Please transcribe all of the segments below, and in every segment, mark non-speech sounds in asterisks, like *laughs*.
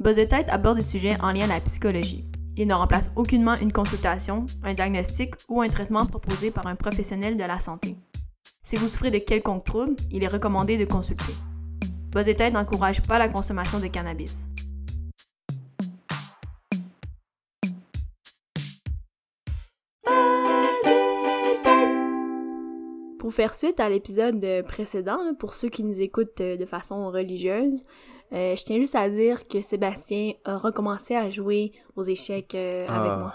Buzz Tête aborde des sujets en lien à la psychologie. Il ne remplace aucunement une consultation, un diagnostic ou un traitement proposé par un professionnel de la santé. Si vous souffrez de quelconque trouble, il est recommandé de consulter. Buzz Tête n'encourage pas la consommation de cannabis. Pour faire suite à l'épisode précédent, pour ceux qui nous écoutent de façon religieuse, euh, je tiens juste à dire que Sébastien a recommencé à jouer aux échecs euh, avec Ah. moi.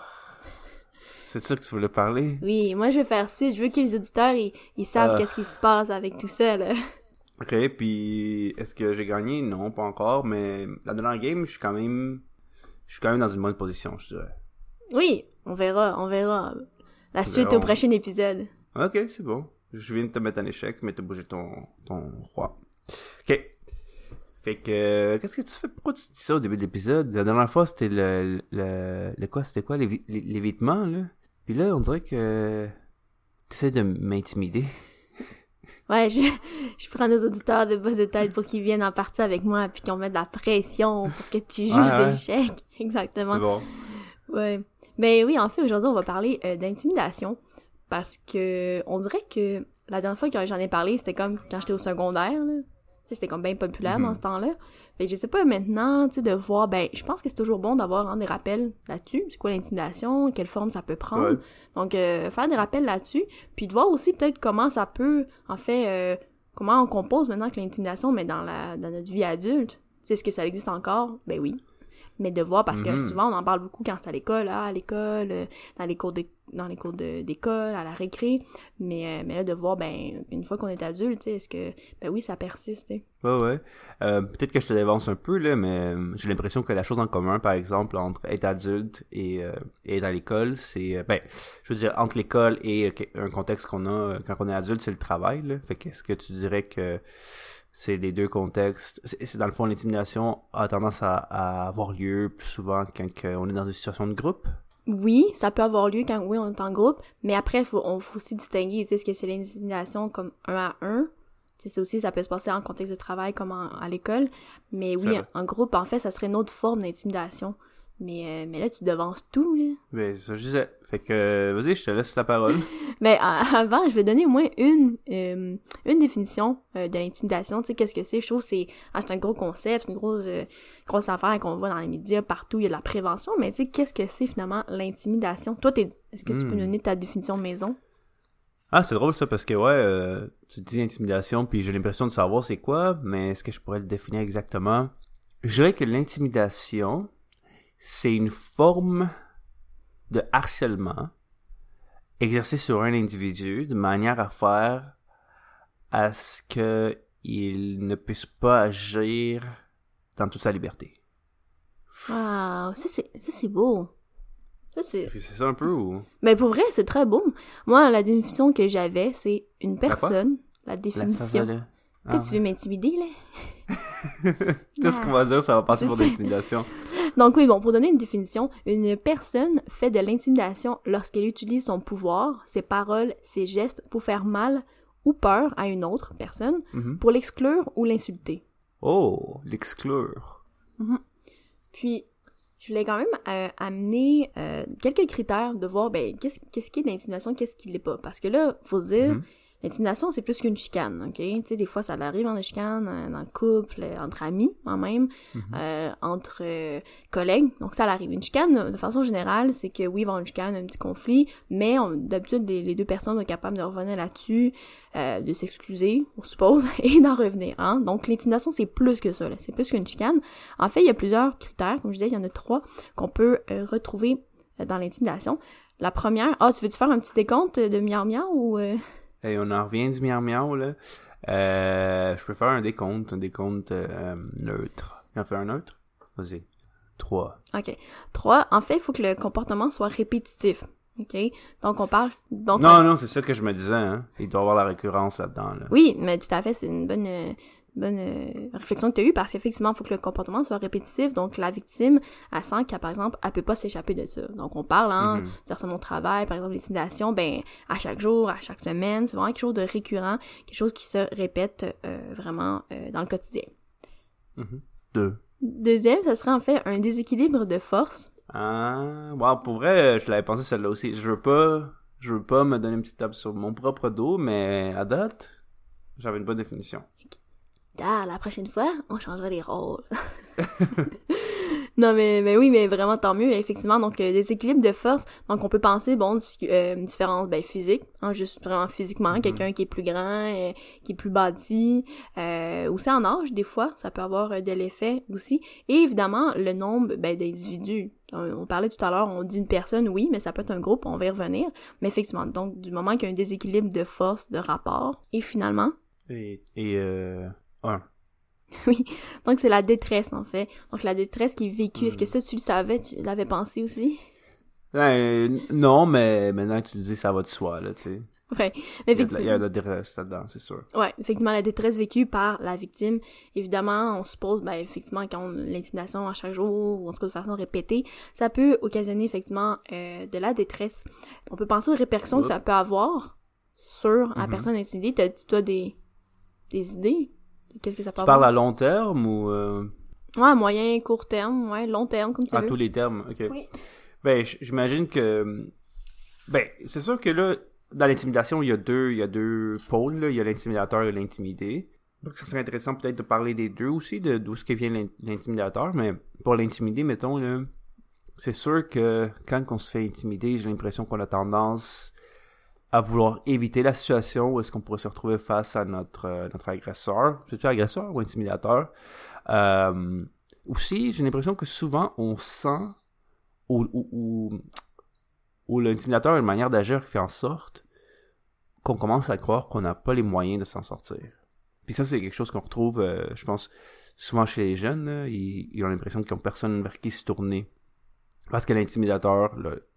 C'est ça que tu voulais parler? Oui, moi je veux faire suite, je veux que les auditeurs ils, ils savent Ah. qu'est-ce qui se passe avec tout ça là. Ok, puis est-ce que j'ai gagné? Non, pas encore, mais la dernière game, je suis quand même... Je suis quand même dans une bonne position, je dirais. Oui, on verra, on verra. La suite verra. au prochain épisode. Ok, c'est bon. Je viens de te mettre en échec, mais t'as bougé ton, ton roi. Ok. Fait que, euh, qu'est-ce que tu fais? Pourquoi tu dis ça au début de l'épisode? La dernière fois, c'était le, le, le quoi? C'était quoi? L'évitement, là? Puis là, on dirait que t'essaies de m'intimider. *laughs* Ouais, je, je prends nos auditeurs de base de tête pour qu'ils viennent en partie avec moi puis qu'on mette de la pression pour que tu joues Ouais, aux ouais. échecs. *laughs* Exactement. C'est bon. Ouais. Ben oui, en fait, aujourd'hui, on va parler euh, d'intimidation parce que on dirait que la dernière fois que j'en ai parlé, c'était comme quand j'étais au secondaire, là. C'était comme bien populaire Mhm. dans ce temps-là. Fait que je sais pas maintenant, tu sais, de voir, ben, je pense que c'est toujours bon d'avoir hein, des rappels là-dessus. C'est quoi l'intimidation, quelle forme ça peut prendre? Ouais. Donc, euh, faire des rappels là-dessus, puis de voir aussi peut-être comment ça peut, en fait, euh, comment on compose maintenant que l'intimidation, mais dans la dans notre vie adulte. Tu sais, est-ce que ça existe encore? Ben oui. Mais de voir, parce que Mhm. souvent, on en parle beaucoup quand c'est à l'école, ah, à l'école, euh, dans les cours de, dans les cours d'école, à la récré. Mais, euh, mais là, de voir, ben, une fois qu'on est adulte, est-ce que, ben oui, ça persiste, tu sais. Ouais, ouais. Euh, Peut-être que je te dévance un peu, là, mais j'ai l'impression que la chose en commun, par exemple, entre être adulte et, euh, et être à l'école, c'est... ben, je veux dire, entre l'école et un contexte qu'on a quand on est adulte, c'est le travail, là. Fait qu'est-ce que tu dirais que c'est les deux contextes... C'est c'est dans le fond, l'intimidation a tendance à, à avoir lieu plus souvent quand on est dans une situation de groupe? Oui, ça peut avoir lieu quand, oui, on est en groupe, mais après, faut, on faut aussi distinguer, ce que c'est l'intimidation comme un à un. Ça aussi, ça peut se passer en contexte de travail comme en- à l'école. Mais C'est oui, vrai. en groupe, en fait, ça serait une autre forme d'intimidation. Mais, euh, mais là, tu devances tout, là. Ben, c'est ça je disais. Fait que, euh, vas-y, je te laisse la parole. *laughs* Mais euh, avant, je vais donner au moins une euh, une définition euh, de l'intimidation. Tu sais, qu'est-ce que c'est? Je trouve que c'est ah, c'est un gros concept, une grosse, grosse affaire qu'on voit dans les médias, partout, il y a de la prévention. Mais tu sais, qu'est-ce que c'est finalement l'intimidation? Toi, t'es, est-ce que tu peux Hmm. nous donner ta définition maison? Ah, c'est drôle ça parce que ouais, euh, tu dis intimidation puis j'ai l'impression de savoir c'est quoi, mais est-ce que je pourrais le définir exactement? Je dirais que l'intimidation, c'est une forme de harcèlement exercé sur un individu de manière à faire à ce que il ne puisse pas agir dans toute sa liberté. Ah, ça c'est, beau. Ça c'est... Est-ce que c'est ça un peu ou? Mais pour vrai, c'est très beau. Moi, la définition que j'avais, c'est une personne, la La définition. Que Ah, tu veux m'intimider, là? *laughs* Tout ce qu'on va dire, ça va *laughs* passer pour de l'intimidation. Donc oui, bon, pour donner une définition, une personne fait de l'intimidation lorsqu'elle utilise son pouvoir, ses paroles, ses gestes pour faire mal ou peur à une autre personne, Mhm. pour l'exclure ou l'insulter. Oh, l'exclure. Puis, je voulais quand même euh, amener euh, quelques critères de voir, ben, qu'est-ce qu'est-ce qui est de l'intimidation, qu'est-ce qui l'est pas. Parce que là, faut se dire, Mhm. L'intimidation, c'est plus qu'une chicane, OK? Tu sais, des fois, ça arrive en chicane, euh, dans le couple, euh, entre amis, en même, Mhm. euh, entre euh, collègues. Donc, ça arrive. Une chicane, de façon générale, c'est que oui, il va y avoir une chicane, un petit conflit, mais d'habitude, les, les deux personnes sont capables de revenir là-dessus, euh, de s'excuser, on suppose, *laughs* et d'en revenir. Hein? Donc, l'intimidation, c'est plus que ça. là. C'est plus qu'une chicane. En fait, il y a plusieurs critères. Comme je disais, il y en a trois qu'on peut retrouver dans l'intimidation. La première... Ah, tu veux-tu faire un petit décompte de miau miau ou... euh, Et on en revient du miau miau, là. Euh, je peux faire un décompte, un décompte euh, neutre. J'en fais un neutre? Vas-y. 3. OK. Trois, en fait, il faut que le comportement soit répétitif. OK? Donc, on parle... Donc, Non, non, c'est ça que je me disais, hein. Il doit y avoir la récurrence là-dedans, là. Oui, mais tout à fait, c'est une bonne, euh, bonne euh, réflexion que tu as eue parce qu'effectivement, il faut que le comportement soit répétitif. Donc, la victime, elle sent qu'elle, par exemple, elle peut pas s'échapper de ça. Donc, on parle, hein, Mhm. du harcèlement au travail, par exemple, l'intimidation, ben, à chaque jour, à chaque semaine, c'est vraiment quelque chose de récurrent, quelque chose qui se répète euh, vraiment euh, dans le quotidien. 2. Deuxième, ça serait en fait un déséquilibre de force. Ah, wow, pour vrai, je l'avais pensé celle-là aussi. Je veux pas, je veux pas me donner une petite tape sur mon propre dos, mais à date, j'avais une bonne définition. Ah, la prochaine fois, on changera les rôles. *laughs* non, mais, mais oui, mais vraiment, tant mieux, effectivement. Donc, euh, des équilibres de force. Donc, on peut penser, bon, euh, une différence, ben, physique, hein, juste vraiment physiquement. Mhm. Quelqu'un qui est plus grand, euh, qui est plus bâti. Euh, aussi en âge, des fois, ça peut avoir euh, de l'effet aussi. Et évidemment, le nombre, ben, d'individus. On, on parlait tout à l'heure, on dit une personne, oui, mais ça peut être un groupe, on va y revenir. Mais effectivement, donc, du moment qu'il y a un déséquilibre de force, de rapport, et finalement, Et, et *laughs* Oui, donc c'est la détresse en fait. Donc la détresse qui est vécue, est-ce que Hmm. ça tu le savais, tu l'avais pensé aussi? Ben, non, mais maintenant que tu le dis, ça va de soi, là, tu sais. Ouais, mais Il y a de la- il y a effectivement, de la détresse là-dedans, c'est sûr. ouais, effectivement la détresse vécue par la victime, évidemment, on suppose, ben effectivement, quand on l'intimidation à chaque jour, ou en tout cas de façon répétée, ça peut occasionner effectivement euh, de la détresse. On peut penser aux répercussions que ça peut avoir sur la Mhm. personne intimidée. T'as-tu toi des, des idées? Qu'est-ce que ça peut Tu parles à long terme ou euh, Ouais, à moyen, court terme, ouais, long terme, comme tu à veux. tous les termes? Ok. Oui. Ben, j'imagine que. Ben, c'est sûr que là, dans l'intimidation, il y a deux, il y a deux pôles. là. Il y a l'intimidateur et l'intimidé. Donc, ça serait intéressant peut-être de parler des deux aussi, de d'où ce que vient l'in- l'intimidateur. Mais pour l'intimider, mettons, là, c'est sûr que quand on se fait intimider, j'ai l'impression qu'on a tendance à vouloir éviter la situation où est-ce qu'on pourrait se retrouver face à notre, euh, notre agresseur. C'est-tu agresseur ou intimidateur? Euh, aussi, j'ai l'impression que souvent, on sent ou, l'intimidateur a une manière d'agir qui fait en sorte qu'on commence à croire qu'on n'a pas les moyens de s'en sortir. Puis ça, c'est quelque chose qu'on retrouve, euh, je pense, souvent chez les jeunes. ils, ont l'impression qu'ils n'ont personne vers qui se tourner. Parce que l'intimidateur,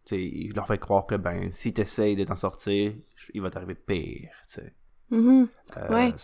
tu sais, il leur fait croire que, ben, si tu essayes de t'en sortir, il va t'arriver pire, tu sais. Mhm. Euh, Ouais.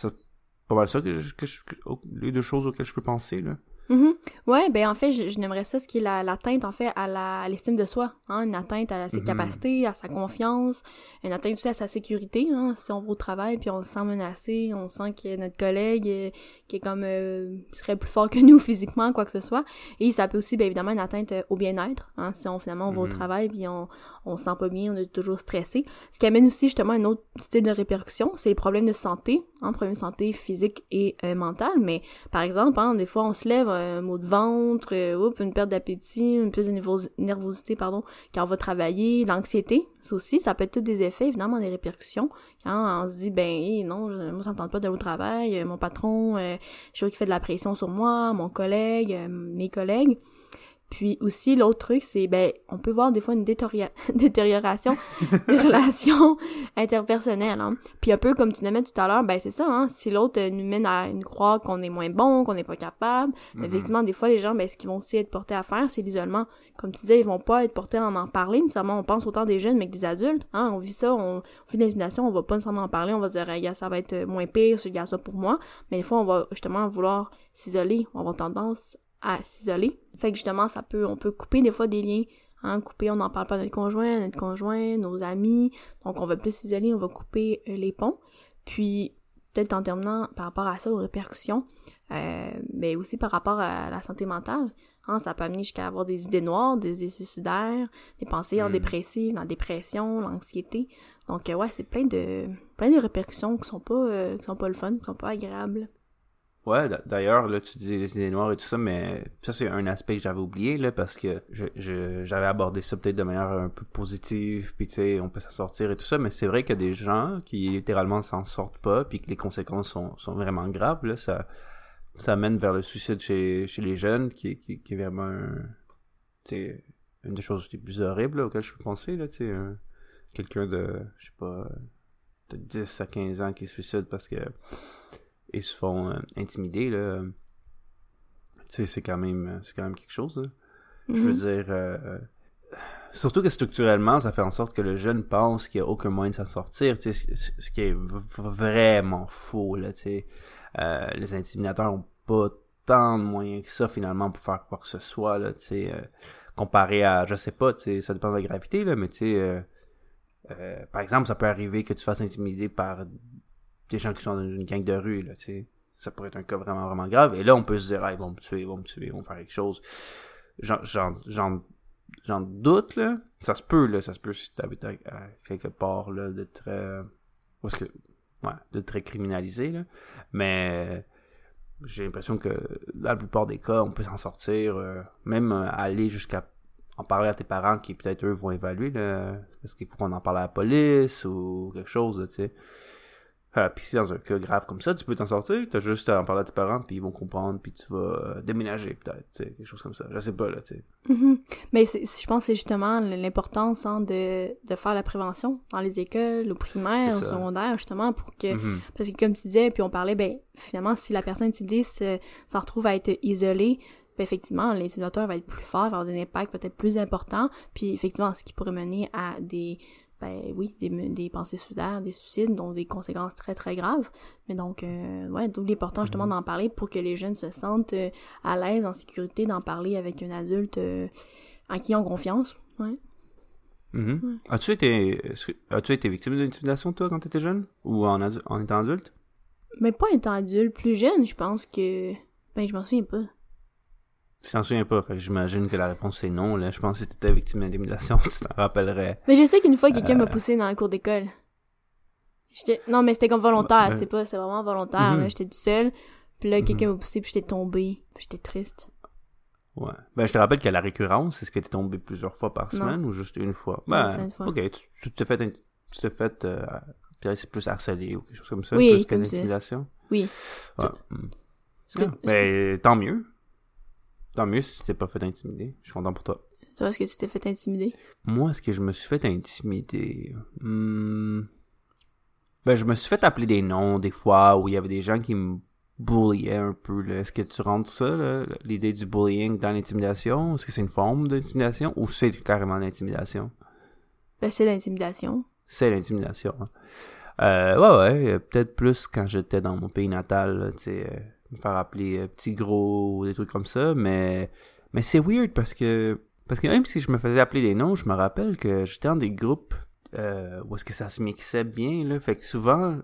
pas mal ça que, je- que je- que- les deux choses auxquelles je peux penser, là. Mhm. Ouais, ben en fait, je, je n'aimerais ça ce qui est la- l'atteinte en fait à la- l'estime de soi, hein, une atteinte à ses Mhm. capacités, à sa confiance, une atteinte aussi à sa sécurité, hein, si on va au travail puis on se sent menacé, on sent que notre collègue euh, qui est comme euh, serait plus fort que nous *laughs* physiquement, quoi que ce soit, et ça peut aussi bien évidemment une atteinte euh, au bien-être, hein, si on finalement on va au Mhm. travail puis on on se sent pas bien, on est toujours stressé, ce qui amène aussi justement un autre style de répercussion, c'est les problèmes de santé, hein, problèmes de santé physique et euh, mentale, mais par exemple, hein, des fois, on se lève, un mot de ventre, euh, oups, une perte d'appétit, une plus de nervos- nervosité, pardon, quand on va travailler, l'anxiété, ça aussi, ça peut être tous des effets, évidemment, des répercussions. Quand on se dit, ben, non, moi, ça me tente pas d'aller au travail, euh, mon patron, euh, je vois qu'il fait de la pression sur moi, mon collègue, euh, mes collègues. Puis aussi, l'autre truc, c'est, ben, on peut voir des fois une *laughs* détérioration des *laughs* relations interpersonnelles. Hein. Puis un peu comme tu disais tout à l'heure, ben c'est ça, hein, si l'autre nous mène à nous croire qu'on est moins bon, qu'on n'est pas capable, ben, Mhm. effectivement, des fois, les gens, ben, ce qu'ils vont aussi être portés à faire, c'est l'isolement. Comme tu disais, ils vont pas être portés à en parler, nécessairement, on pense autant des jeunes, mais que des adultes, hein, on vit ça, on, on vit l'intimidation, on va pas nécessairement en parler, on va dire, hey, gars, ça va être moins pire je garde ça pour moi, mais des fois, on va justement vouloir s'isoler, on va avoir tendance à s'isoler. Fait que justement, ça peut, on peut couper des fois des liens, hein, couper, on n'en parle pas à notre conjoint, à notre conjoint, nos amis, donc on va plus s'isoler, on va couper euh, les ponts. Puis, peut-être en terminant par rapport à ça, aux répercussions, euh, mais aussi par rapport à la santé mentale, hein, ça peut amener jusqu'à avoir des idées noires, des idées suicidaires, des pensées en Mm. dépressives, la dépression, l'anxiété. Donc euh, ouais, c'est plein de plein de répercussions qui sont pas euh, qui sont pas le fun, qui sont pas agréables. Ouais, d'ailleurs, là, tu disais les idées noires et tout ça, mais ça, c'est un aspect que j'avais oublié, là, parce que je, je- j'avais abordé ça peut-être de manière un peu positive, puis tu sais, on peut s'en sortir et tout ça, mais c'est vrai qu'il y a des gens qui littéralement s'en sortent pas, puis que les conséquences sont, sont vraiment graves, là, ça, ça mène vers le suicide chez, chez les jeunes, qui, qui, qui est vraiment, tu une des choses les plus horribles, auxquelles je peux penser, là, tu sais, un- quelqu'un de, je sais pas, de 10 à 15 ans qui se suicide parce que ils se font euh, intimider là tu sais c'est quand même c'est quand même quelque chose là. je veux Mhm. dire euh, euh, surtout que structurellement ça fait en sorte que le jeune pense qu'il n'y a aucun moyen de s'en sortir tu sais ce, ce qui est vraiment faux là tu sais Euh, les intimidateurs ont pas tant de moyens que ça finalement pour faire quoi que ce soit là tu sais euh, comparé à je sais pas ça dépend de la gravité là mais tu sais euh, euh, par exemple ça peut arriver que tu fasses intimider par des gens qui sont dans une gang de rue là tu sais ça pourrait être un cas vraiment, vraiment grave. Et là, on peut se dire, ah, ils vont me tuer, ils vont me tuer, ils vont faire quelque chose. J'en, doute, là. Ça se peut, là, ça se peut si tu à, quelque part, là, de très... que- ouais, de très criminalisé, là. Mais j'ai l'impression que dans la plupart des cas, on peut s'en sortir, euh, même euh, aller jusqu'à en parler à tes parents qui peut-être eux vont évaluer est-ce qu'il faut qu'on en parle à la police ou quelque chose tu sais euh, puis si dans un cas grave comme ça tu peux t'en sortir. T'as juste à en parler à tes parents puis ils vont comprendre puis tu vas euh, déménager peut-être quelque chose comme ça. Je sais pas là tu sais. Mhm. Mais je pense que c'est justement l'importance hein, de, de faire la prévention dans les écoles, au primaire, au secondaire, justement, pour que... Mhm. Parce que comme tu disais, puis on parlait, ben finalement, si la personne intimidée se- s'en retrouve à être isolée, ben effectivement, l'intimidateur va être plus fort, va avoir un impact peut-être plus important, puis effectivement, ce qui pourrait mener à des... Ben oui, des, des pensées suicidaires, des suicides, donc des conséquences très très graves. Mais donc, euh, ouais, donc l'important justement d'en parler pour que les jeunes se sentent euh, à l'aise, en sécurité, d'en parler avec un adulte euh, en qui ils ont confiance. Ouais. Mhm. as-tu été as-tu été victime d'intimidation toi quand t'étais jeune? Ou en, en étant adulte? Mais pas étant adulte, plus jeune, je pense que... Ben, je m'en souviens pas. Je t'en souviens pas fait que j'imagine que la réponse c'est non là je pense que si t'étais victime d'intimidation *laughs* tu t'en rappellerais Mais je sais qu'une fois, quelqu'un Euh. m'a poussé dans la cour d'école. J'étais... Non, mais c'était comme volontaire, Ouais, c'était pas... C'était vraiment volontaire, Mhm. là. J'étais toute seule, puis là, quelqu'un Mhm. m'a poussé, puis j'étais tombée, puis j'étais triste. Ouais. Ben, je te rappelle qu'à la récurrence, est-ce que t'es tombé plusieurs fois par Non. semaine ou juste une fois? Ben, c'est une fois. ok, tu, tu t'es fait, tu t'es fait, euh, c'est plus harcelé ou quelque chose comme ça, Oui, plus comme qu'une ça. intimidation? Oui. Ouais. Hmm. Que- Ah, Ben, tant mieux. Tant mieux si tu t'es pas fait intimider. Je suis content pour toi. Toi, est-ce que tu t'es fait intimider? Moi, est-ce que je me suis fait intimider? Hmm. Ben, je me suis fait appeler des noms des fois où il y avait des gens qui me bulliaient un peu. là. Est-ce que tu rentres ça, là, l'idée du bullying dans l'intimidation? Est-ce que c'est une forme d'intimidation? Ou c'est carrément l'intimidation? Ben, c'est l'intimidation. C'est l'intimidation. hein. Euh, ouais, ouais, euh, peut-être plus quand j'étais dans mon pays natal, tu sais, euh, me faire appeler euh, petit gros, des trucs comme ça, mais, mais c'est weird parce que, parce que même si je me faisais appeler des noms, je me rappelle que j'étais dans des groupes euh, où est-ce que ça se mixait bien, là, fait que souvent,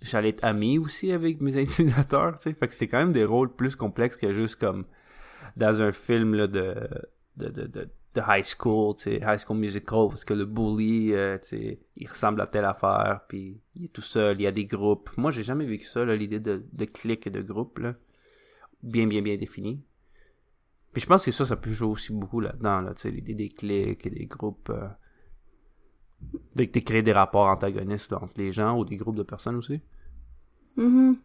j'allais être ami aussi avec mes *laughs* intimidateurs, tu sais, fait que c'est quand même des rôles plus complexes que juste comme dans un film, là, de, de, de, de high school, tu sais, high school musical, parce que le bully, euh, tu sais, il ressemble à telle affaire, puis il est tout seul, il y a des groupes. Moi, j'ai jamais vécu ça, l'idée de, de et de groupe, là, bien, bien, bien défini. Puis je pense que ça, ça peut jouer aussi beaucoup là-dedans, là, tu sais, l'idée des clics et des groupes, euh, de, créer des rapports antagonistes entre les gens ou des groupes de personnes aussi. Mhm.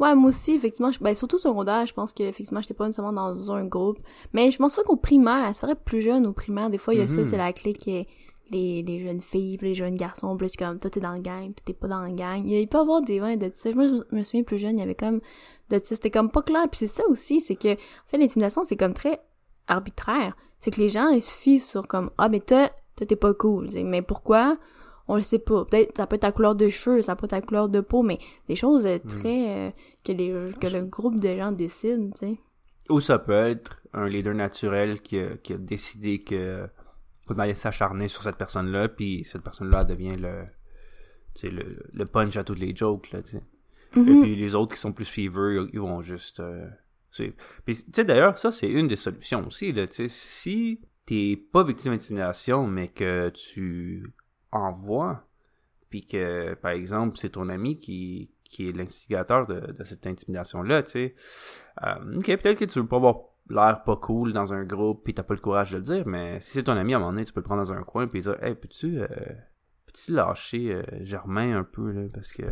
Ouais, moi aussi, effectivement, je- ben, surtout secondaire, je pense que, effectivement, j'étais pas nécessairement dans un groupe. Mais je pense qu'au primaire, c'est vrai, plus jeune au primaire, des fois, il y a ça, Mhm. c'est la clique, euh, les, les jeunes filles, puis les jeunes garçons, c'est comme, toi, t'es dans le gang, toi, t'es pas dans le gang. Il, peut y avoir des vins de ça. Moi, je me souviens plus jeune, il y avait comme, de ça, c'était comme pas clair. Puis c'est ça aussi, c'est que, en fait, l'intimidation, c'est comme très arbitraire. C'est que les gens, ils se fient sur comme, ah, mais toi, toi, t'es pas cool. Mais pourquoi? On le sait pas. Peut-être, ça peut être ta couleur de cheveux, ça peut être ta couleur de peau, mais des choses euh, très, euh, que les, que le groupe de gens décide, tu sais. Ou ça peut être un leader naturel qui a, qui a décidé que qu'on allait s'acharner sur cette personne-là, puis cette personne-là devient le, le, le punch à toutes les jokes, là, tu sais. Et Mhm. puis les autres qui sont plus suiveurs, ils vont juste euh, suivre. Puis, tu sais, d'ailleurs, ça, c'est une des solutions aussi, là, tu sais. Si t'es pas victime d'intimidation, mais que tu envoies, puis que, par exemple, c'est ton ami qui, qui est l'instigateur de, de cette intimidation-là, tu sais. Euh, ok, peut-être que tu veux pas avoir l'air pas cool dans un groupe, puis t'as pas le courage de le dire, mais si c'est ton ami, à un moment donné, tu peux le prendre dans un coin, puis dire, hey, peux-tu, euh, peux-tu lâcher euh, Germain un peu, là, parce que...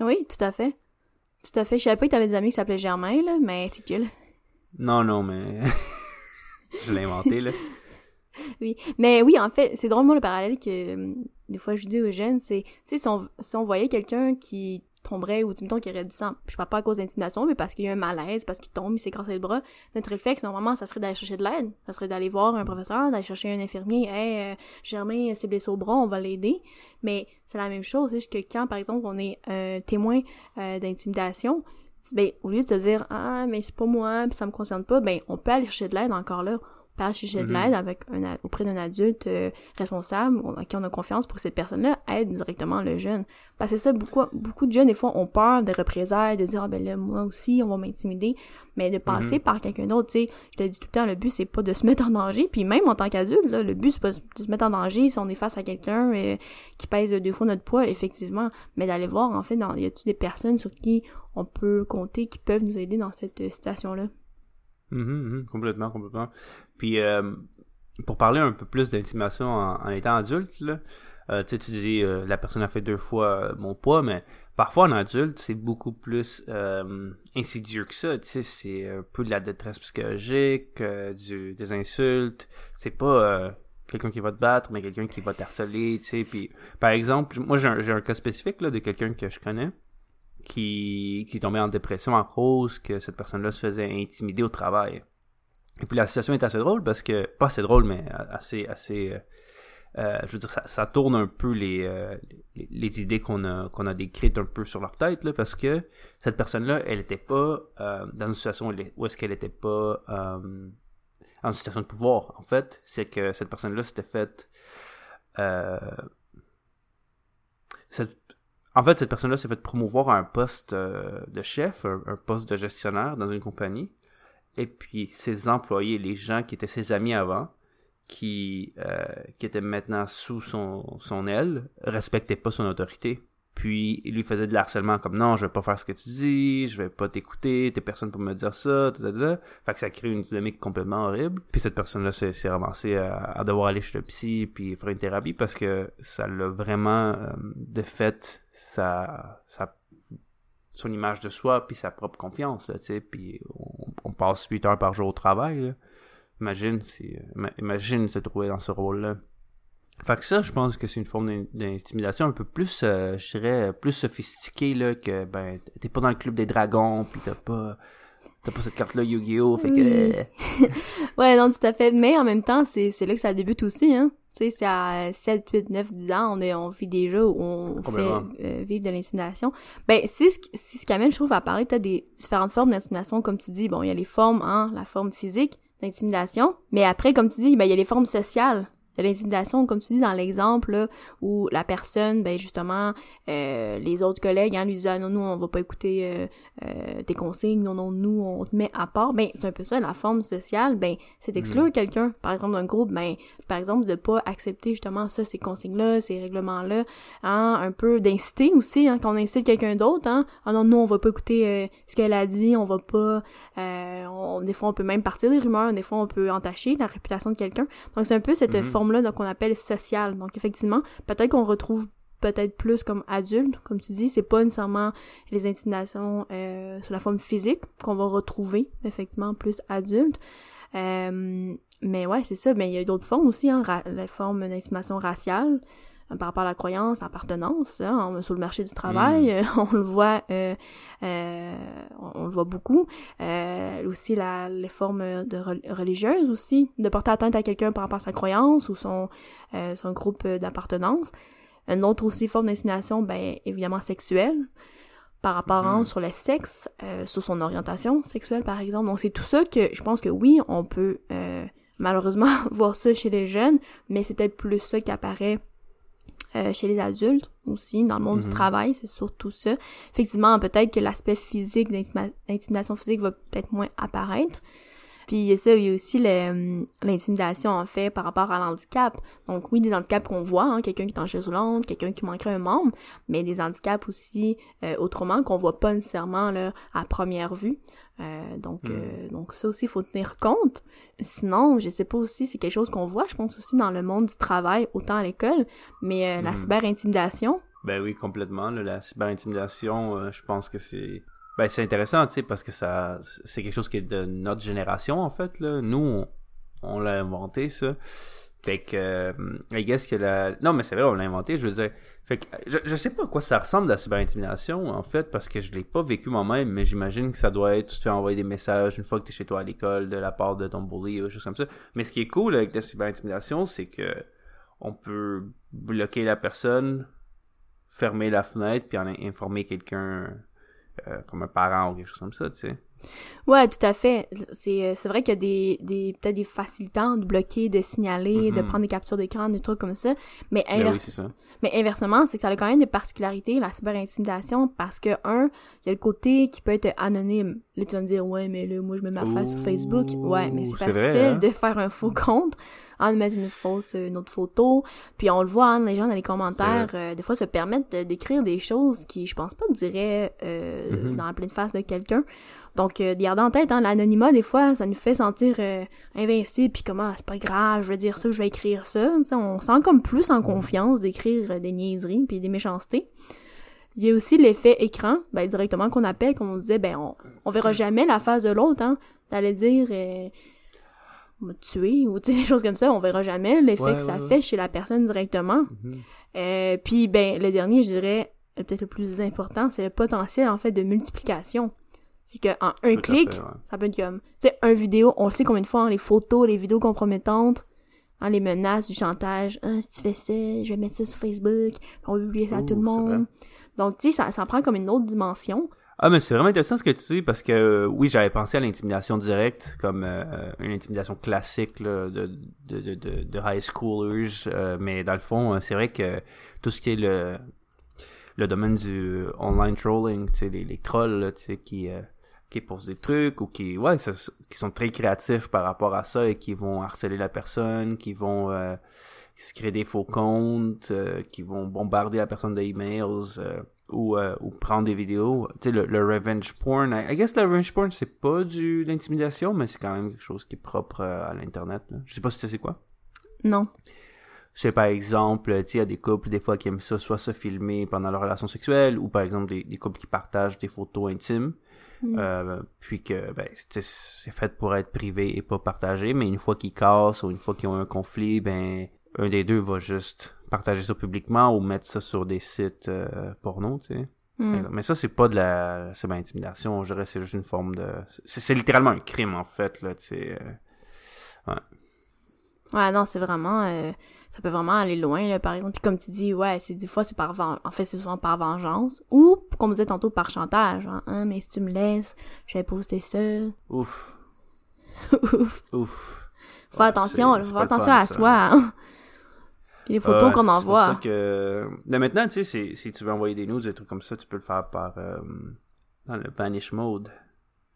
Oui, tout à fait. Tout à fait. Je savais pas que t'avais des amis qui s'appelaient Germain, là, mais c'est cool. Non, non, mais... *laughs* je l'ai inventé, là. *laughs* Oui. Mais oui, en fait, c'est drôle, moi, le parallèle que euh, des fois je dis aux jeunes, c'est, tu sais, si on, si on voyait quelqu'un qui tomberait ou, qui aurait du sang, je parle pas à cause d'intimidation, mais parce qu'il y a un malaise, parce qu'il tombe, il s'est cassé le bras, notre réflexe, normalement, ça serait d'aller chercher de l'aide. Ça serait d'aller voir un professeur, d'aller chercher un infirmier, hey, euh, Germain s'est blessé au bras, on va l'aider. Mais c'est la même chose, c'est juste que quand, par exemple, on est euh, témoin euh, d'intimidation, ben, au lieu de se dire, ah, mais c'est pas moi, puis ça me concerne pas, ben, on peut aller chercher de l'aide encore là par chercher de Mhm. l'aide avec un, auprès d'un adulte euh, responsable à qui on a confiance pour que cette personne-là aide directement le jeune. Parce que ça, beaucoup, beaucoup de jeunes, des fois, ont peur des représailles, de dire, ah ben là, moi aussi, on va m'intimider. Mais de passer par quelqu'un d'autre, tu sais, je te le dis tout le temps, le but, c'est pas de se *laughs* mettre en danger. Puis même en tant qu'adulte, là, le but, c'est pas de se mettre en danger si on est face à quelqu'un euh, qui pèse deux fois notre poids, effectivement. Mais d'aller voir, en fait, dans, y a-tu des personnes sur qui on peut compter qui peuvent nous aider dans cette euh, situation-là? Mhm, mhm, complètement, complètement. Puis, euh, pour parler un peu plus d'intimidation en, étant adulte, là, euh, tu dis, euh, la personne a fait deux fois euh, mon poids, mais parfois en adulte, c'est beaucoup plus insidieux que ça. C'est un peu de la détresse psychologique, du, des insultes. C'est pas quelqu'un qui va te battre, mais quelqu'un qui va t'harceler. Puis, par exemple, moi, j'ai un, j'ai un cas spécifique là, de quelqu'un que je connais qui, tombé en dépression à cause que cette personne-là se faisait intimider au travail. Et puis la situation est assez drôle parce que, pas assez drôle, mais assez, assez, euh, euh, je veux dire, ça, tourne un peu les, euh, les, les idées qu'on a, qu'on a décrites un peu sur leur tête, là, parce que cette personne-là, elle était pas dans une situation où, est-ce qu'elle était pas en situation de pouvoir. En fait, c'est que cette personne-là s'était faite en fait, cette personne-là s'est fait promouvoir à un poste euh, de chef, un, un poste de gestionnaire dans une compagnie. Et puis, ses employés, les gens qui étaient ses amis avant, qui, euh, qui étaient maintenant sous son, son aile, respectaient pas son autorité. Puis, il lui faisait de l'harcèlement comme non, je vais pas faire ce que tu dis, je vais pas t'écouter, t'es personne pour me dire ça, ta. Fait que ça crée une dynamique complètement horrible. Puis cette personne-là s'est ramassée à, à devoir aller chez le psy puis faire une thérapie parce que ça l'a vraiment euh, défait sa, sa son image de soi puis sa propre confiance tu sais puis on, on passe 8 heures par jour au travail là. imagine si ima- imagine se trouver dans ce rôle là fait que ça je pense que c'est une forme d'in- d'intimidation un peu plus euh, je dirais plus sophistiquée là que ben t'es pas dans le club des dragons puis t'as pas t'as pas cette carte là Yu-Gi-Oh fait que euh, *laughs* Ouais, non, tout à fait. Mais en même temps, c'est, c'est là que ça débute aussi, hein. Tu sais, c'est à 7, 8, 9, 10 ans, on, est, on vit déjà où on fait Complètement. euh, vivre de l'intimidation. Ben, c'est ce, qui- c'est ce qui amène, je trouve, à parler peut-être des différentes formes d'intimidation. Comme tu dis, bon, il y a les formes, hein, la forme physique d'intimidation. Mais après, comme tu dis, ben, il y a les formes sociales de l'intimidation, comme tu dis dans l'exemple, où la personne, ben, justement, euh, les autres collègues, hein, lui disent, ah, non, nous, on va pas écouter euh, euh, tes consignes, non, non, nous, on te met à part. Ben, c'est un peu ça, la forme sociale, ben, c'est d'exclure quelqu'un, par exemple, d'un groupe, ben, par exemple, de pas accepter, justement, ça, ces consignes-là, ces règlements-là, hein, un peu d'inciter aussi, hein, quand on incite quelqu'un d'autre, hein, ah non, nous, on va pas écouter ce qu'elle a dit, on va pas, on- des fois, on peut même partir des rumeurs, des fois, on peut entacher la réputation de quelqu'un. Donc, c'est un peu cette Mhm. Forme-là donc, qu'on appelle sociale. Donc, effectivement, peut-être qu'on retrouve peut-être plus comme adulte, comme tu dis, c'est pas nécessairement les intimidations euh, sur la forme physique qu'on va retrouver, effectivement, plus adulte. Euh, mais ouais, c'est ça. Mais il y a d'autres formes aussi, hein, la forme d'intimidation raciale par rapport à la croyance, l'appartenance, hein, sur le marché du travail, euh, *laughs* on le voit, euh, euh, on, le voit beaucoup. Euh, aussi la, les formes de rel- religieuses aussi, de porter atteinte à quelqu'un par rapport à sa croyance ou son, euh, son groupe euh, d'appartenance. Une autre aussi forme d'intimidation, ben évidemment sexuelle, par rapport hein, Mhm. sur le sexe, euh, sur son orientation sexuelle par exemple. Donc c'est tout ça que je pense que oui, on peut euh, malheureusement *laughs* voir ça chez les jeunes, mais c'est peut-être plus ça qui apparaît euh, chez les adultes aussi, dans le monde du Mhm. travail, c'est surtout ça. Effectivement, peut-être que l'aspect physique, d'intimidation physique va peut-être moins apparaître. Puis il y a ça, il y a aussi hum, l'intimidation en fait par rapport à l'handicap. Donc oui, des handicaps qu'on voit, hein, quelqu'un qui est en chaise roulante, quelqu'un qui manquerait un membre, mais des handicaps aussi euh, autrement qu'on voit pas nécessairement là à première vue. Euh, donc Mm. euh, donc ça aussi il faut tenir compte. Sinon, je sais pas aussi, c'est quelque chose qu'on voit, je pense aussi dans le monde du travail, autant à l'école, mais euh, la Mm. cyber-intimidation, Ben oui, complètement. là, la cyberintimidation, euh, je pense que c'est. Ben c'est intéressant, tu sais, parce que ça, c'est quelque chose qui est de notre génération en fait. Là. Nous, on, on l'a inventé ça. Fait que, euh, I guess que la. Non, mais c'est vrai, on l'a inventé. Je veux dire, fait que je, je sais pas à quoi ça ressemble la cyberintimidation en fait, parce que je l'ai pas vécu moi-même, mais j'imagine que ça doit être tu te fais envoyer des messages une fois que t'es chez toi à l'école de la part de ton bully ou choses comme ça. Mais ce qui est cool avec la cyberintimidation, c'est que on peut bloquer la personne, fermer la fenêtre puis en informer quelqu'un euh, comme un parent ou quelque chose comme ça, tu sais. Ouais, tout à fait. C'est, euh, c'est vrai qu'il y a des, des peut-être des facilitants de bloquer, de signaler, de Mhm. prendre des captures d'écran, des trucs comme ça. Mais, Ben inver- oui, c'est ça. mais inversement, c'est que ça a quand même des particularités, la cyberintimidation, parce que, un, il y a le côté qui peut être anonyme. Là, tu vas me dire, ouais, mais là, moi, je mets ma face sur Facebook. Ouais, mais c'est facile vrai, hein? de faire un faux compte, en de mettre une fausse, une autre photo. Puis on le voit, hein, les gens dans les commentaires, euh, des fois, se permettent de- d'écrire des choses qui, je pense pas, diraient euh, Mhm. dans la pleine face de quelqu'un. Donc, euh, garder en tête, hein, l'anonymat, des fois, ça nous fait sentir euh, invincible, puis comment, c'est pas grave, je vais dire ça, je vais écrire ça. On sent comme plus en confiance d'écrire euh, des niaiseries puis des méchancetés. Il y a aussi l'effet écran, ben, directement qu'on appelle, comme on disait, ben, on, on verra jamais la face de l'autre, hein. T'allais dire, euh, m'a tué, ou *laughs* des choses comme ça, on verra jamais l'effet Ouais, que ça ouais, ouais. fait chez la personne directement. Euh, puis ben le dernier, je dirais, euh, peut-être le plus important, c'est le potentiel en fait de multiplication. C'est qu'en un Tout clic, fait, ça peut être comme, tu sais, un vidéo, on le sait combien de fois, hein, les photos, les vidéos compromettantes, hein, les menaces du chantage, ah, si tu fais ça, je vais mettre ça sur Facebook, on va publier ça à tout le monde. Donc, tu sais, ça, ça prend comme une autre dimension. Ah, mais c'est vraiment intéressant ce que tu dis parce que euh, oui, j'avais pensé à l'intimidation directe comme euh, une intimidation classique là, de, de, de, de, high schoolers, euh, mais dans le fond, euh, c'est vrai que tout ce qui est le, le domaine du online trolling, les, les trolls, là, qui, euh, qui posent des trucs ou qui, ouais, qui sont très créatifs par rapport à ça et qui vont harceler la personne, qui vont euh, se créer des faux comptes, euh, qui vont bombarder la personne d'emails euh, ou, euh, ou prendre des vidéos. Tu sais, le, le revenge porn, I, I guess le revenge porn, c'est pas du l'intimidation, mais c'est quand même quelque chose qui est propre euh, à l'Internet. là. Je sais pas si tu sais c'est quoi. Non. C'est par exemple, tu sais, il y a des couples des fois qui aiment ça, soit se filmer pendant leur relation sexuelle, ou par exemple des, des couples qui partagent des photos intimes, Mm. euh, puis que ben, c'est c'est fait pour être privé et pas partagé, mais une fois qu'ils cassent ou une fois qu'ils ont un conflit, ben un des deux va juste partager ça publiquement ou mettre ça sur des sites euh, porno, tu sais. Mm. Mais ça, c'est pas de la c'est pas intimidation, je dirais c'est juste une forme de... C'est littéralement un crime, en fait, là, tu sais. euh. Ouais, non, c'est vraiment... euh, ça peut vraiment aller loin, là, par exemple. Puis comme tu dis, ouais, c'est des fois, c'est par... En fait, c'est souvent par vengeance. Ou, comme on disait tantôt, par chantage. Hein, Hein, mais si tu me laisses, je vais poster ça. Ouf, *laughs* Ouf. ouf. Faut Ouais, attention, faut attention fun, à ça. soi. Hein. Les photos qu'on C'est pour envoie. ça que... Mais maintenant, tu sais, c'est- si tu veux envoyer des news, des trucs comme ça, tu peux le faire par... euh, dans le vanish mode.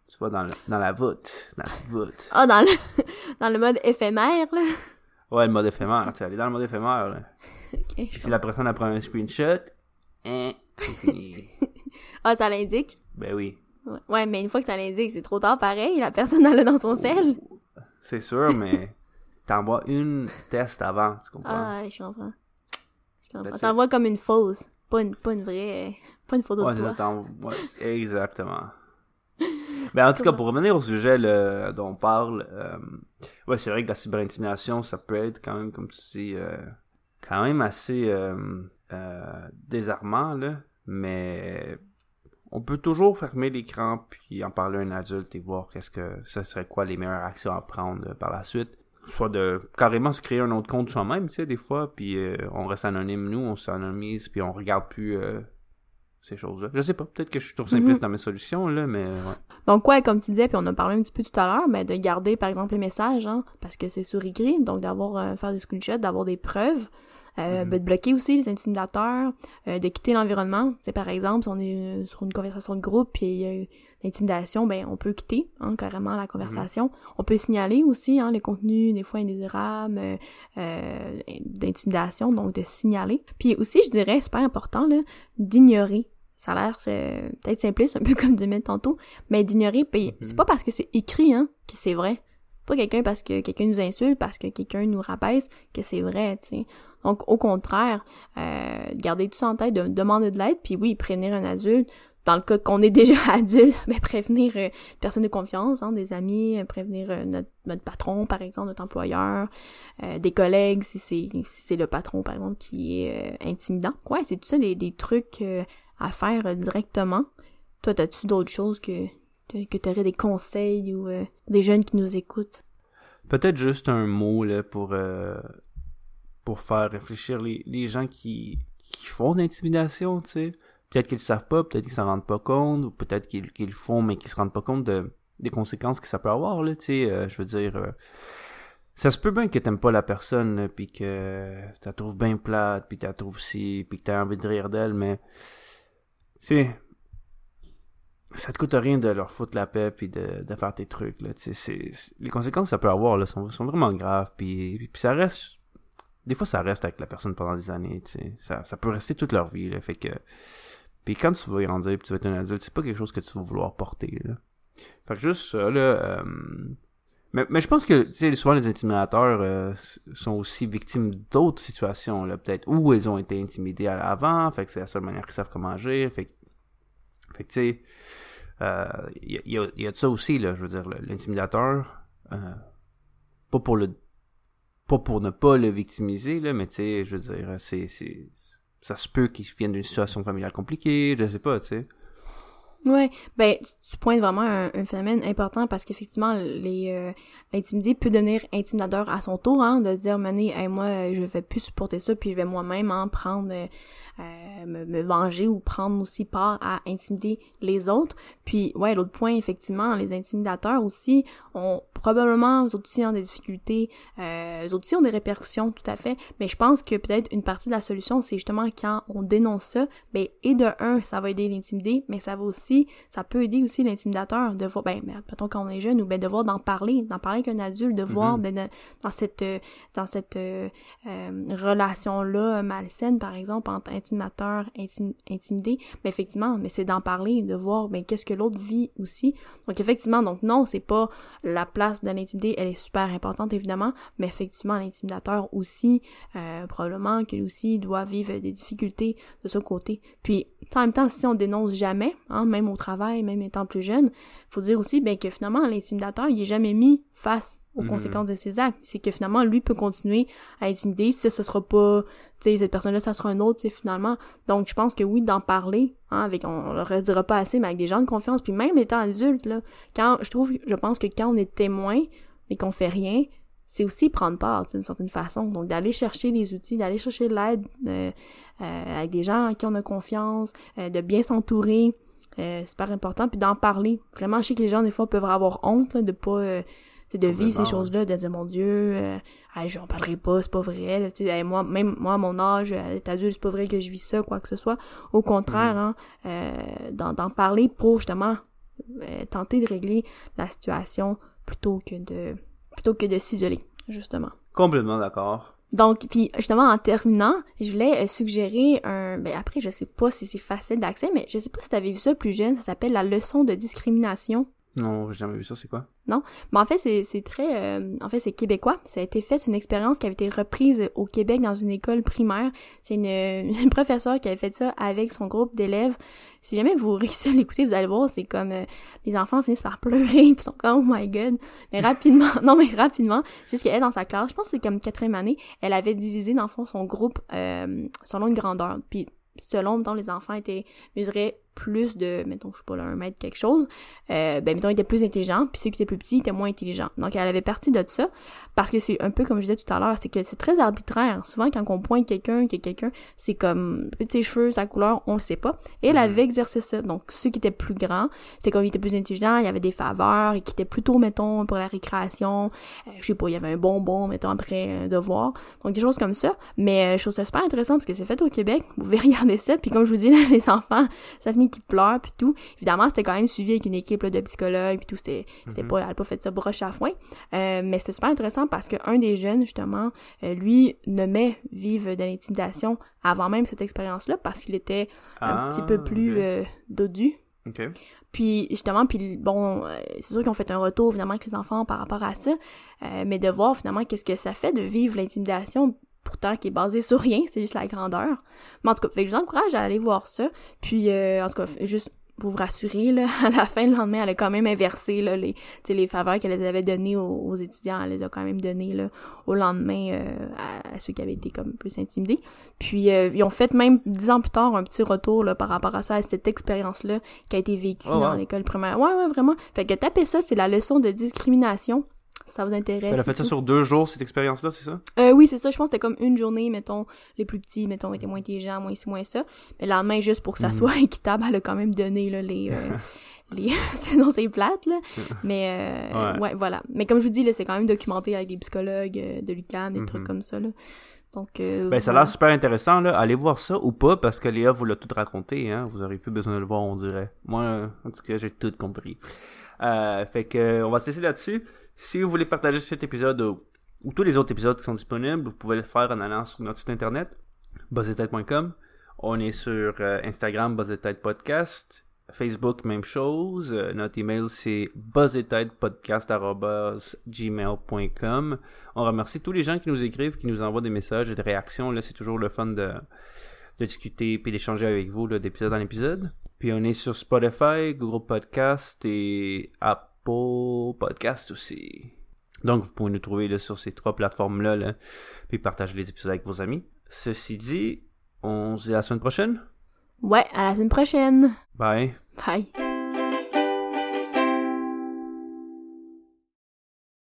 Tu vois, dans, le, dans la voûte, dans la petite voûte. Ah, dans le... *laughs* dans le mode éphémère, là. Ouais, le mode éphémère, tu sais, aller dans le mode éphémère, là. Ok, Puis je si la personne prend un screenshot, hein, c'est. *laughs* Ah, ça l'indique? ben oui. Ouais. Mais une fois que ça l'indique, c'est trop tard pareil. La personne, elle l'a dans son sel. C'est sûr, mais t'envoies une test avant, tu comprends? Ah, ouais, je comprends. Je comprends. T'envoies comme une fausse. Pas une, pas une vraie... Pas une photo ouais, de toi. ouais, exactement. Ben, en tout cas, *laughs* pour revenir au sujet dont on parle, euh, ouais, c'est vrai que la cyberintimidation, ça peut être quand même, comme tu dis, euh, quand même assez euh, désarmant, là, mais on peut toujours fermer l'écran puis en parler à un adulte et voir qu'est-ce que ce serait quoi les meilleures actions à prendre par la suite. Soit de carrément se créer un autre compte soi-même, tu sais, des fois, puis euh, on reste anonyme, nous, on s'anonymise, puis on regarde plus euh, ces choses-là. Je sais pas, peut-être que je suis trop simpliste dans mes solutions, là, mais ouais. Donc, ouais, comme tu disais, puis on a parlé un petit peu tout à l'heure, mais de garder, par exemple, les messages, hein, parce que c'est sur écrit, donc d'avoir, euh, faire des screenshots, d'avoir des preuves, euh, Mhm. ben, de bloquer aussi les intimidateurs, euh, de quitter l'environnement. C'est par exemple, si on est sur une conversation de groupe, puis l'intimidation, ben, on peut quitter, hein, carrément la conversation. On peut signaler aussi, hein, les contenus, des fois indésirables, euh, euh, d'intimidation, donc de signaler. Puis aussi, je dirais, super important, là, d'ignorer. Ça a l'air, c'est peut-être simpliste, un peu *laughs* comme du mettre tantôt, mais d'ignorer, puis Mhm. c'est pas parce que c'est écrit, hein, que c'est vrai. Pas quelqu'un parce que quelqu'un nous insulte, parce que quelqu'un nous rabaisse, que c'est vrai, tu sais. Donc, au contraire, euh, garder tout ça en tête, de demander de l'aide, puis oui, prévenir un adulte. Dans le cas qu'on est déjà *laughs* adulte, mais prévenir euh, une personne de confiance, hein, des amis, euh, prévenir euh, notre, notre patron, par exemple, notre employeur, euh, des collègues, si c'est si c'est le patron, par exemple, qui est intimidant. Ouais, c'est tout ça des, des trucs à faire directement. Toi, t'as-tu d'autres choses que, que, t'aurais des conseils ou des jeunes qui nous écoutent? Peut-être juste un mot, là, pour, pour faire réfléchir les, les gens qui, qui font de l'intimidation, tu sais. Peut-être qu'ils le savent pas, peut-être qu'ils s'en rendent pas compte, ou peut-être qu'ils le font, mais qu'ils se rendent pas compte de, des conséquences que ça peut avoir, là, tu sais, euh, je veux dire, euh, ça se peut bien que t'aimes pas la personne, puis que tu la trouves bien plate, puis tu la trouves si, puis que t'as envie de rire d'elle, mais, tu ça te coûte rien de leur foutre la paix puis de, de faire tes trucs là tu les conséquences que ça peut avoir là sont, sont vraiment graves puis, puis ça reste des fois ça reste avec la personne pendant des années tu ça, ça peut rester toute leur vie là fait que puis quand tu vas grandir puis tu vas être un adulte c'est pas quelque chose que tu vas vouloir porter fait que juste ça là euh, mais, mais je pense que tu sais souvent les intimidateurs euh, sont aussi victimes d'autres situations là peut-être où ils ont été intimidés avant fait que c'est la seule manière qu'ils savent comment agir fait que fait que, tu sais, il euh, y, a, y, a de ça aussi, là, je veux dire, l'intimidateur, pas pour le pas pour ne pas le victimiser, là, mais tu sais, je veux dire, c'est, ça se peut qu'il vienne d'une situation familiale compliquée, je sais pas, tu sais. Ouais, ben tu pointes vraiment un, phénomène important parce qu'effectivement euh, l'intimidé peut devenir intimidateur à son tour, hein, de dire mané, moi je vais plus supporter ça puis je vais moi-même en prendre euh, euh, me, me, venger ou prendre aussi part à intimider les autres. Puis ouais, l'autre point effectivement, les intimidateurs aussi ont probablement eux aussi ont des difficultés, euh, eux aussi ont des répercussions tout à fait, mais je pense que peut-être une partie de la solution c'est justement quand on dénonce ça, ben et de un, ça va aider l'intimider, mais ça va aussi ça peut aider aussi l'intimidateur de voir ben mettons quand on est jeune ou ben de voir d'en parler, d'en parler avec un adulte, de voir mm-hmm. ben, dans cette dans cette euh, relation là malsaine par exemple entre intimidateur, intimidé, mais effectivement, mais c'est d'en parler, de voir ben qu'est-ce que l'autre vit aussi. Donc effectivement, donc non, c'est pas la place de l'intimidé, elle est super importante évidemment, mais effectivement l'intimidateur aussi euh, probablement qu'il aussi doit vivre des difficultés de ce côté. Puis en même temps, si on dénonce jamais, hein, même au travail, même étant plus jeune, faut dire aussi ben que finalement l'intimidateur il est jamais mis face aux mhm. conséquences de ses actes. C'est que finalement, lui peut continuer à intimider si ce sera pas, tu sais, cette personne-là, ça sera un autre, tu sais, finalement. Donc, je pense que oui, d'en parler, hein, avec, on, le redira pas assez, mais avec des gens de confiance, puis même étant adulte, là, quand, je trouve, je pense que quand on est témoin, mais qu'on fait rien, c'est aussi prendre part, d'une certaine façon. Donc, d'aller chercher les outils, d'aller chercher l'aide euh, euh, avec des gens à qui on a confiance, euh, de bien s'entourer, euh, super important, puis d'en parler. Vraiment, je sais que les gens, des fois, peuvent avoir honte là, de pas c'est de vivre ces choses-là, de dire mon Dieu, euh, j'en parlerai pas, c'est pas vrai. Là, moi, même moi, à mon âge, euh, adulte, c'est pas vrai que je vis ça, quoi que ce soit. Au contraire, mm. hein, euh, d'en parler pour justement euh, tenter de régler la situation plutôt que de plutôt que de s'isoler, justement. Complètement d'accord. Donc, puis justement, en terminant, je voulais suggérer un... Ben après, je sais pas si c'est facile d'accès, mais je sais pas si t'avais vu ça plus jeune, ça s'appelle la leçon de discrimination non, j'ai jamais vu ça, c'est quoi? Non, mais en fait, c'est très... Euh, en fait, c'est québécois. Ça a été fait, c'est une expérience qui avait été reprise au Québec dans une école primaire. C'est une, *laughs* une professeure qui avait fait ça avec son groupe d'élèves. Si jamais vous réussissez à l'écouter, vous allez voir, c'est comme... Euh, les enfants finissent par pleurer, *laughs* puis sont comme « Oh my God! » Mais rapidement, *laughs* non, mais rapidement, c'est juste qu'elle, dans sa classe, je pense que c'est comme quatrième année, elle avait divisé, dans fond, son groupe euh, selon une grandeur. Puis selon, mettons, les enfants étaient mesurés plus de, mettons, je sais pas, là, un mètre quelque chose, euh, ben, mettons, ils étaient plus intelligents, puis ceux qui étaient plus petits étaient moins intelligents. Donc, elle avait partie de ça, parce que c'est un peu comme je disais tout à l'heure, c'est que c'est très arbitraire. Souvent, quand on pointe quelqu'un, que quelqu'un, c'est comme, ses cheveux, sa couleur, on le sait pas. Et elle mm-hmm. avait exercé ça. Donc, ceux qui étaient plus grands, c'est comme ils étaient plus intelligents, il y avait des faveurs, et qui étaient plutôt, mettons, pour la récréation, euh, je sais pas, il y avait un bonbon, mettons, après euh, devoir. Donc, des choses comme ça. Mais euh, je trouve ça super intéressant, parce que c'est fait au Québec. Vous pouvez regarder ça, puis comme je vous dis, *laughs* les enfants, ça finit qui pleurent puis tout. Évidemment, c'était quand même suivi avec une équipe là, de psychologues puis tout. C'était, c'était mhm. pas, elle a pas fait ça broche à foin. Euh, mais c'était super intéressant parce qu'un des jeunes, justement, euh, lui, nommait vivre de l'intimidation avant même cette expérience-là parce qu'il était un petit peu ah, plus euh, dodu. Puis justement, puis bon, euh, c'est sûr qu'ils ont fait un retour évidemment avec les enfants par rapport à ça, euh, mais de voir finalement qu'est-ce que ça fait de vivre l'intimidation pourtant qui est basé sur rien, c'est juste la grandeur. Mais en tout cas, fait que je vous encourage à aller voir ça. Puis euh, en tout cas, juste pour vous rassurer, là, *laughs* à la fin, le lendemain, elle a quand même inversé là, les, les faveurs qu'elle avait données aux, étudiants, elle les a quand même données là, au lendemain euh, à, ceux qui avaient été comme plus intimidés. Puis euh, ils ont fait même dix ans plus tard un petit retour là, par rapport à ça, à cette expérience-là qui a été vécue oh, dans l'école primaire. Ouais, ouais, vraiment. Fait que taper ça, c'est la leçon de discrimination ça vous intéresse. Elle a fait ça sur deux jours, cette expérience-là, c'est ça? Euh, oui, c'est ça. Je pense que c'était comme une journée, mettons, les plus petits, mettons, étaient moins intelligents, moins ci, moins ça. Mais le lendemain, juste pour que ça mhm. soit *laughs* équitable, elle a quand même donné, là, les, euh, *laughs* les... *laughs* sinon c'est plate, là. Mais, euh, Ouais. ouais. voilà. Mais comme je vous dis, là, c'est quand même documenté avec des psychologues euh, de l'UQAM et des trucs Mhm. comme ça, là. Donc, euh, Ben, ça a l'air super intéressant, là. Allez voir ça ou pas, parce que Léa vous l'a tout raconté, hein. Vous aurez plus besoin de le voir, on dirait. Moi, en tout cas, j'ai tout compris. Euh, fait que, on va se laisser là-dessus. Si vous voulez partager cet épisode ou, ou tous les autres épisodes qui sont disponibles, vous pouvez le faire en allant sur notre site internet, buzzetête.com. On est sur euh, Instagram, Buzzetête Podcast. Facebook, même chose. Euh, notre email, c'est buzzetêtepodcast.gmail.com. On remercie tous les gens qui nous écrivent, qui nous envoient des messages et des réactions. Là, c'est toujours le fun de, discuter puis d'échanger avec vous d'épisode en épisode. Puis on est sur Spotify, Google Podcast et Apple Podcast aussi. Donc vous pouvez nous trouver là, sur ces trois plateformes-là, là, puis partager les épisodes avec vos amis. Ceci dit, on se dit à la semaine prochaine. Ouais, à la semaine prochaine. Bye. Bye.